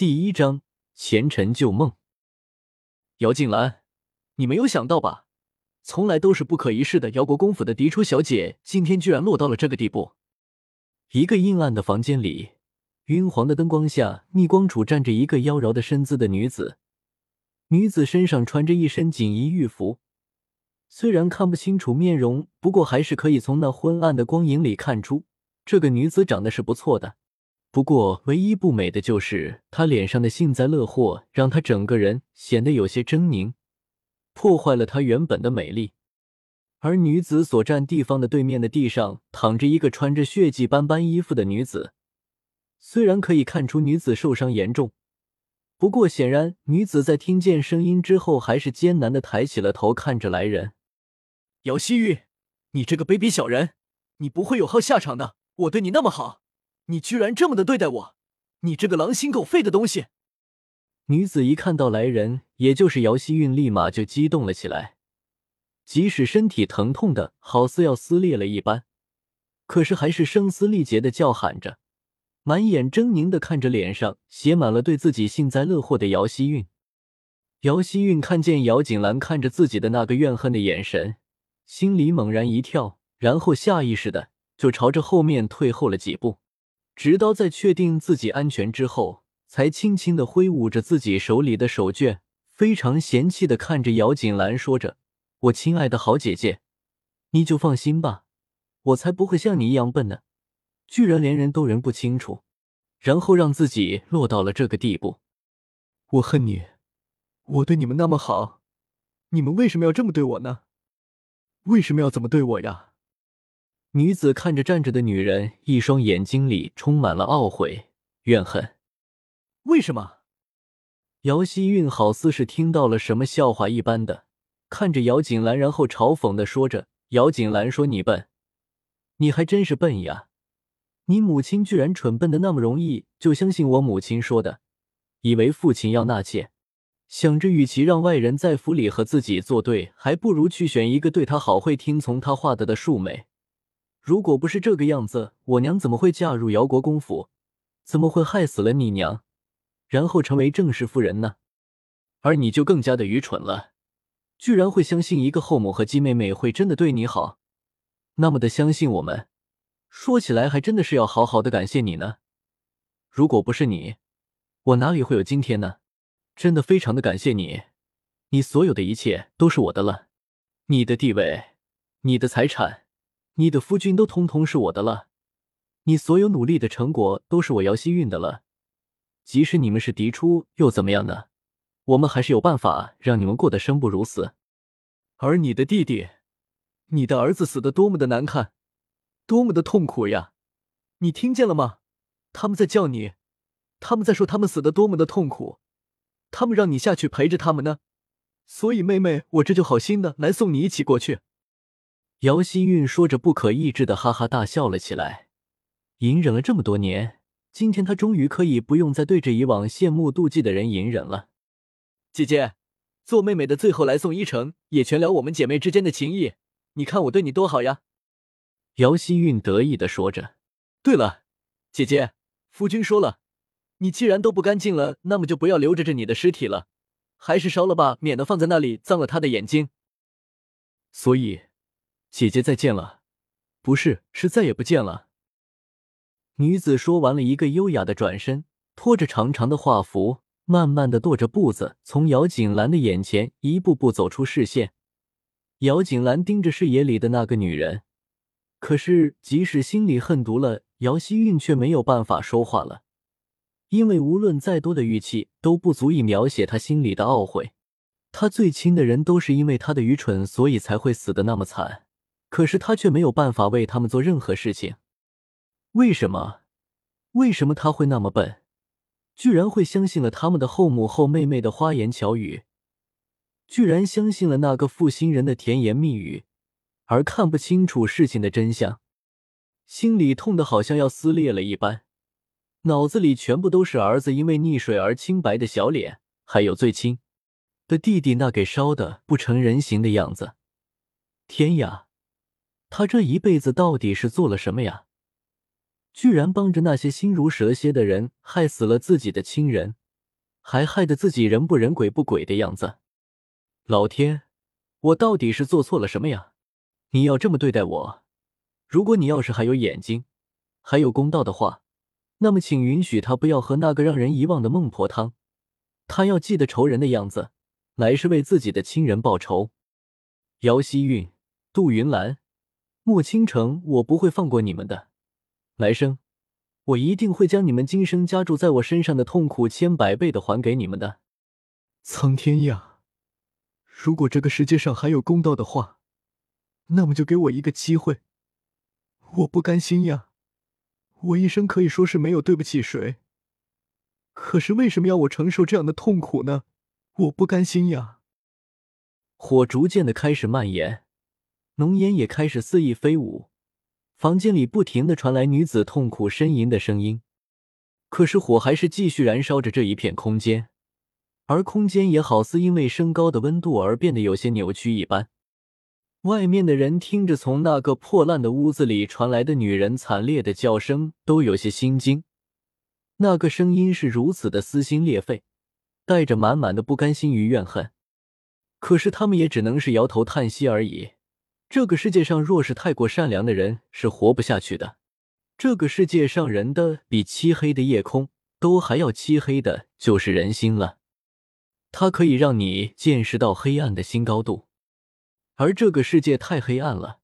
第一章前尘旧梦。姚静兰，你没有想到吧？从来都是不可一世的姚国公府的嫡出小姐，今天居然落到了这个地步。一个阴暗的房间里，晕黄的灯光下，逆光处站着一个妖娆的身姿的女子。女子身上穿着一身锦衣玉服，虽然看不清楚面容，不过还是可以从那昏暗的光影里看出，这个女子长得是不错的。不过，唯一不美的就是她脸上的幸灾乐祸，让她整个人显得有些狰狞，破坏了她原本的美丽。而女子所占地方的对面的地上，躺着一个穿着血迹斑斑衣服的女子。虽然可以看出女子受伤严重，不过显然女子在听见声音之后，还是艰难的抬起了头，看着来人。姚希玉，你这个卑鄙小人，你不会有好下场的！我对你那么好。你居然这么的对待我，你这个狼心狗肺的东西！女子一看到来人，也就是姚希韵，立马就激动了起来，即使身体疼痛的好似要撕裂了一般，可是还是声嘶力竭的叫喊着，满眼狰狞的看着脸上写满了对自己幸灾乐祸的姚希韵。姚希韵看见姚锦兰看着自己的那个怨恨的眼神，心里猛然一跳，然后下意识的就朝着后面退后了几步。直到在确定自己安全之后，才轻轻的挥舞着自己手里的手绢，非常嫌弃的看着姚锦兰，说着：“我亲爱的好姐姐，你就放心吧，我才不会像你一样笨呢，居然连人都认不清楚，然后让自己落到了这个地步。我恨你，我对你们那么好，你们为什么要这么对我呢？为什么要这么对我呀？”女子看着站着的女人，一双眼睛里充满了懊悔、怨恨。为什么？姚希韵好似是听到了什么笑话一般的看着姚锦兰，然后嘲讽的说着：“姚锦兰说你笨，你还真是笨呀！你母亲居然蠢笨的那么容易就相信我母亲说的，以为父亲要纳妾，想着与其让外人在府里和自己作对，还不如去选一个对他好、会听从他话的的庶美。”如果不是这个样子，我娘怎么会嫁入姚国公府？怎么会害死了你娘，然后成为正室夫人呢？而你就更加的愚蠢了，居然会相信一个后母和姬妹妹会真的对你好，那么的相信我们。说起来还真的是要好好的感谢你呢。如果不是你，我哪里会有今天呢？真的非常的感谢你，你所有的一切都是我的了，你的地位，你的财产。你的夫君都通通是我的了，你所有努力的成果都是我姚希韵的了。即使你们是嫡出，又怎么样呢？我们还是有办法让你们过得生不如死。而你的弟弟，你的儿子死的多么的难看，多么的痛苦呀！你听见了吗？他们在叫你，他们在说他们死的多么的痛苦，他们让你下去陪着他们呢。所以妹妹，我这就好心的来送你一起过去。姚希韵说着，不可抑制的哈哈大笑了起来。隐忍了这么多年，今天她终于可以不用再对着以往羡慕妒忌的人隐忍了。姐姐，做妹妹的最后来送一程，也全聊我们姐妹之间的情谊。你看我对你多好呀！姚希韵得意的说着。对了，姐姐，夫君说了，你既然都不干净了，那么就不要留着这你的尸体了，还是烧了吧，免得放在那里脏了他的眼睛。所以。姐姐再见了，不是，是再也不见了。女子说完了一个优雅的转身，拖着长长的画幅，慢慢的踱着步子，从姚锦兰的眼前一步步走出视线。姚锦兰盯着视野里的那个女人，可是即使心里恨毒了姚希韵，却没有办法说话了，因为无论再多的语气都不足以描写他心里的懊悔。他最亲的人都是因为他的愚蠢，所以才会死的那么惨。可是他却没有办法为他们做任何事情，为什么？为什么他会那么笨，居然会相信了他们的后母后妹妹的花言巧语，居然相信了那个负心人的甜言蜜语，而看不清楚事情的真相，心里痛的好像要撕裂了一般，脑子里全部都是儿子因为溺水而清白的小脸，还有最亲的弟弟那给烧的不成人形的样子。天呀！他这一辈子到底是做了什么呀？居然帮着那些心如蛇蝎的人害死了自己的亲人，还害得自己人不人鬼不鬼的样子。老天，我到底是做错了什么呀？你要这么对待我？如果你要是还有眼睛，还有公道的话，那么请允许他不要喝那个让人遗忘的孟婆汤。他要记得仇人的样子，来是为自己的亲人报仇。姚希韵、杜云兰、莫倾城，我不会放过你们的。来生，我一定会将你们今生加注在我身上的痛苦千百倍的还给你们的。苍天呀！如果这个世界上还有公道的话，那么就给我一个机会。我不甘心呀！我一生可以说是没有对不起谁，可是为什么要我承受这样的痛苦呢？我不甘心呀！火逐渐的开始蔓延，浓烟也开始肆意飞舞，房间里不停的传来女子痛苦呻吟的声音。可是火还是继续燃烧着这一片空间。而空间也好似因为升高的温度而变得有些扭曲一般。外面的人听着从那个破烂的屋子里传来的女人惨烈的叫声，都有些心惊。那个声音是如此的撕心裂肺，带着满满的不甘心与怨恨。可是他们也只能是摇头叹息而已。这个世界上若是太过善良的人是活不下去的。这个世界上人的比漆黑的夜空都还要漆黑的，就是人心了。它可以让你见识到黑暗的新高度，而这个世界太黑暗了，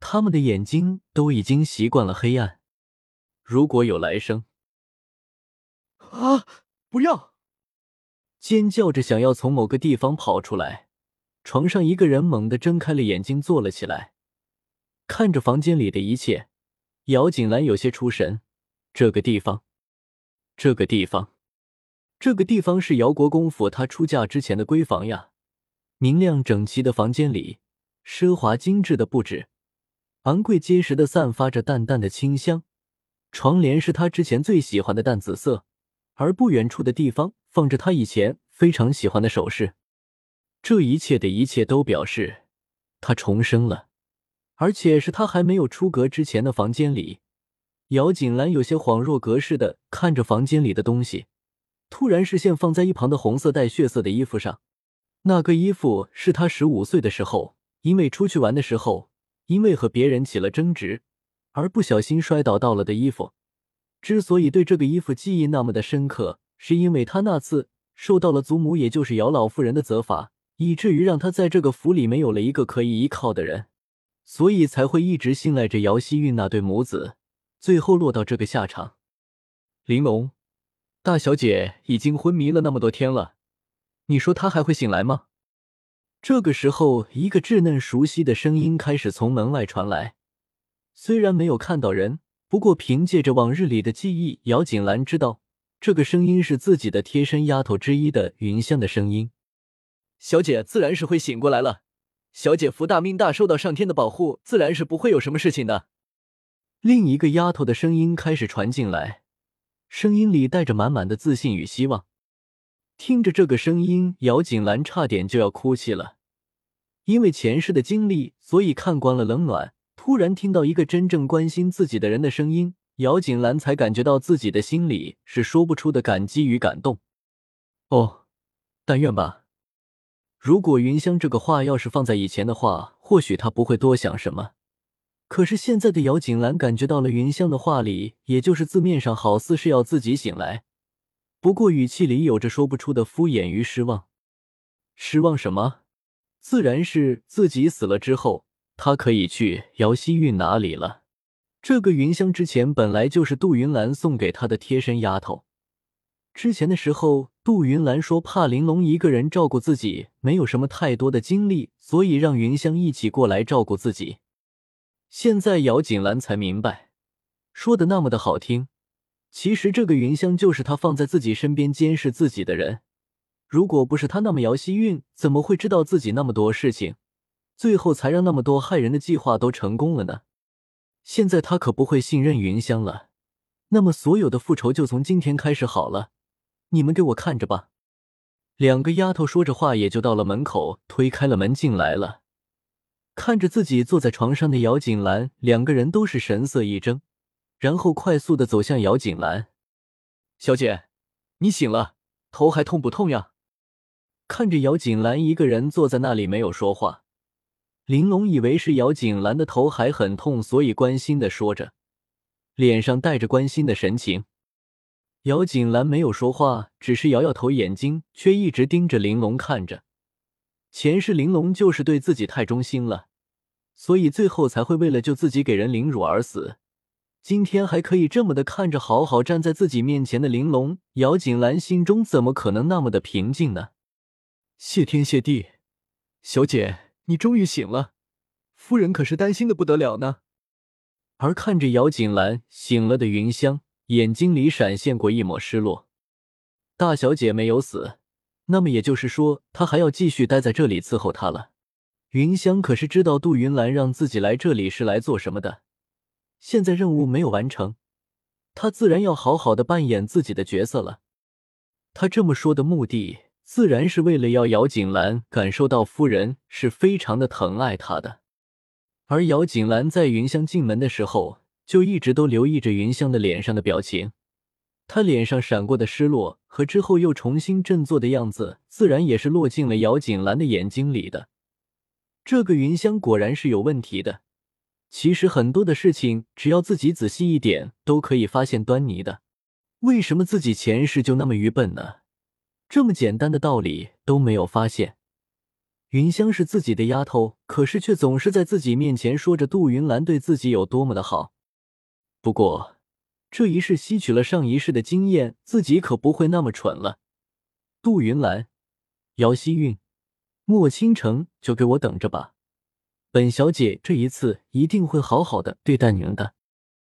他们的眼睛都已经习惯了黑暗。如果有来生，啊！不要！尖叫着想要从某个地方跑出来。床上一个人猛地睁开了眼睛，坐了起来，看着房间里的一切。姚锦兰有些出神。这个地方，这个地方。这个地方是姚国公府她出嫁之前的闺房呀，明亮整齐的房间里，奢华精致的布置，昂贵结实的散发着淡淡的清香。床帘是她之前最喜欢的淡紫色，而不远处的地方放着她以前非常喜欢的首饰。这一切的一切都表示他重生了，而且是他还没有出阁之前的房间里。姚锦兰有些恍若隔世的看着房间里的东西。突然，视线放在一旁的红色带血色的衣服上。那个衣服是他十五岁的时候，因为出去玩的时候，因为和别人起了争执，而不小心摔倒到了的衣服。之所以对这个衣服记忆那么的深刻，是因为他那次受到了祖母，也就是姚老妇人的责罚，以至于让他在这个府里没有了一个可以依靠的人，所以才会一直信赖着姚希韵那对母子，最后落到这个下场。玲珑。大小姐已经昏迷了那么多天了，你说她还会醒来吗？这个时候，一个稚嫩熟悉的声音开始从门外传来。虽然没有看到人，不过凭借着往日里的记忆，姚锦兰知道这个声音是自己的贴身丫头之一的云香的声音。小姐自然是会醒过来了，小姐福大命大，受到上天的保护，自然是不会有什么事情的。另一个丫头的声音开始传进来。声音里带着满满的自信与希望。听着这个声音，姚锦兰差点就要哭泣了。因为前世的经历，所以看惯了冷暖。突然听到一个真正关心自己的人的声音，姚锦兰才感觉到自己的心里是说不出的感激与感动。哦，但愿吧。如果云香这个话要是放在以前的话，或许他不会多想什么。可是现在的姚锦兰感觉到了云香的话里，也就是字面上，好似是要自己醒来，不过语气里有着说不出的敷衍与失望。失望什么？自然是自己死了之后，他可以去姚希玉哪里了。这个云香之前本来就是杜云兰送给他的贴身丫头。之前的时候，杜云兰说怕玲珑一个人照顾自己，没有什么太多的精力，所以让云香一起过来照顾自己。现在姚锦兰才明白，说的那么的好听，其实这个云香就是他放在自己身边监视自己的人。如果不是他那么姚希韵，怎么会知道自己那么多事情，最后才让那么多害人的计划都成功了呢？现在他可不会信任云香了，那么所有的复仇就从今天开始好了。你们给我看着吧。两个丫头说着话，也就到了门口，推开了门进来了。看着自己坐在床上的姚锦兰，两个人都是神色一怔，然后快速的走向姚锦兰。小姐，你醒了，头还痛不痛呀？看着姚锦兰一个人坐在那里没有说话，玲珑以为是姚锦兰的头还很痛，所以关心的说着，脸上带着关心的神情。姚锦兰没有说话，只是摇摇头，眼睛却一直盯着玲珑看着。前世玲珑就是对自己太忠心了，所以最后才会为了救自己给人凌辱而死。今天还可以这么的看着好好站在自己面前的玲珑，姚锦兰心中怎么可能那么的平静呢？谢天谢地，小姐，你终于醒了，夫人可是担心的不得了呢。而看着姚锦兰醒了的云香，眼睛里闪现过一抹失落。大小姐没有死，那么也就是说，她还要继续待在这里伺候她了。云香可是知道杜云兰让自己来这里是来做什么的。现在任务没有完成，他自然要好好的扮演自己的角色了。他这么说的目的，自然是为了要姚锦兰感受到夫人是非常的疼爱她的。而姚锦兰在云香进门的时候，就一直都留意着云香的脸上的表情。她脸上闪过的失落和之后又重新振作的样子，自然也是落进了姚锦兰的眼睛里的。这个云香果然是有问题的。其实很多的事情，只要自己仔细一点，都可以发现端倪的。为什么自己前世就那么愚笨呢？这么简单的道理都没有发现。云香是自己的丫头，可是却总是在自己面前说着杜云兰对自己有多么的好。不过这一世吸取了上一世的经验，自己可不会那么蠢了。杜云兰、姚希韵、莫倾城，就给我等着吧。本小姐这一次一定会好好的对待你们的。